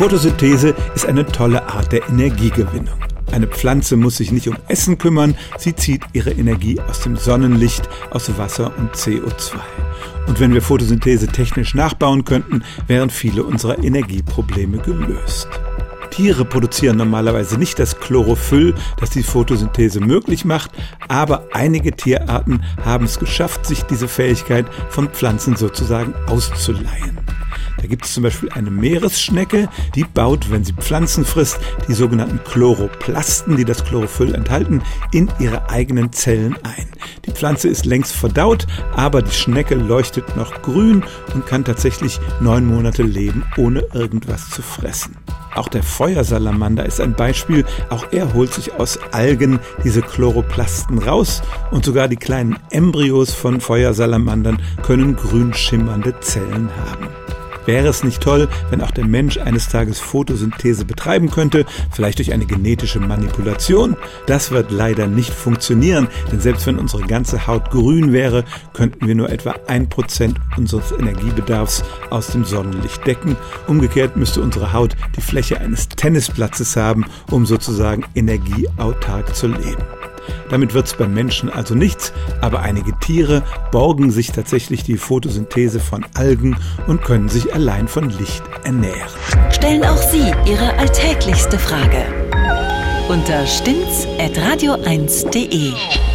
Photosynthese ist eine tolle Art der Energiegewinnung. Eine Pflanze muss sich nicht um Essen kümmern, sie zieht ihre Energie aus dem Sonnenlicht, aus Wasser und CO2. Und wenn wir Photosynthese technisch nachbauen könnten, wären viele unserer Energieprobleme gelöst. Tiere produzieren normalerweise nicht das Chlorophyll, das die Photosynthese möglich macht, aber einige Tierarten haben es geschafft, sich diese Fähigkeit von Pflanzen sozusagen auszuleihen. Da gibt es zum Beispiel eine Meeresschnecke, die baut, wenn sie Pflanzen frisst, die sogenannten Chloroplasten, die das Chlorophyll enthalten, in ihre eigenen Zellen ein. Die Pflanze ist längst verdaut, aber die Schnecke leuchtet noch grün und kann tatsächlich neun Monate leben, ohne irgendwas zu fressen. Auch der Feuersalamander ist ein Beispiel. Auch er holt sich aus Algen diese Chloroplasten raus und sogar die kleinen Embryos von Feuersalamandern können grün schimmernde Zellen haben. Wäre es nicht toll, wenn auch der Mensch eines Tages Photosynthese betreiben könnte, vielleicht durch eine genetische Manipulation? Das wird leider nicht funktionieren, denn selbst wenn unsere ganze Haut grün wäre, könnten wir nur etwa ein Prozent unseres Energiebedarfs aus dem Sonnenlicht decken. Umgekehrt müsste unsere Haut die Fläche eines Tennisplatzes haben, um sozusagen energieautark zu leben. Damit wird es beim Menschen also nichts, aber einige Tiere borgen sich tatsächlich die Photosynthese von Algen und können sich allein von Licht ernähren. Stellen auch Sie Ihre alltäglichste Frage unter stimmtz.radio1.de.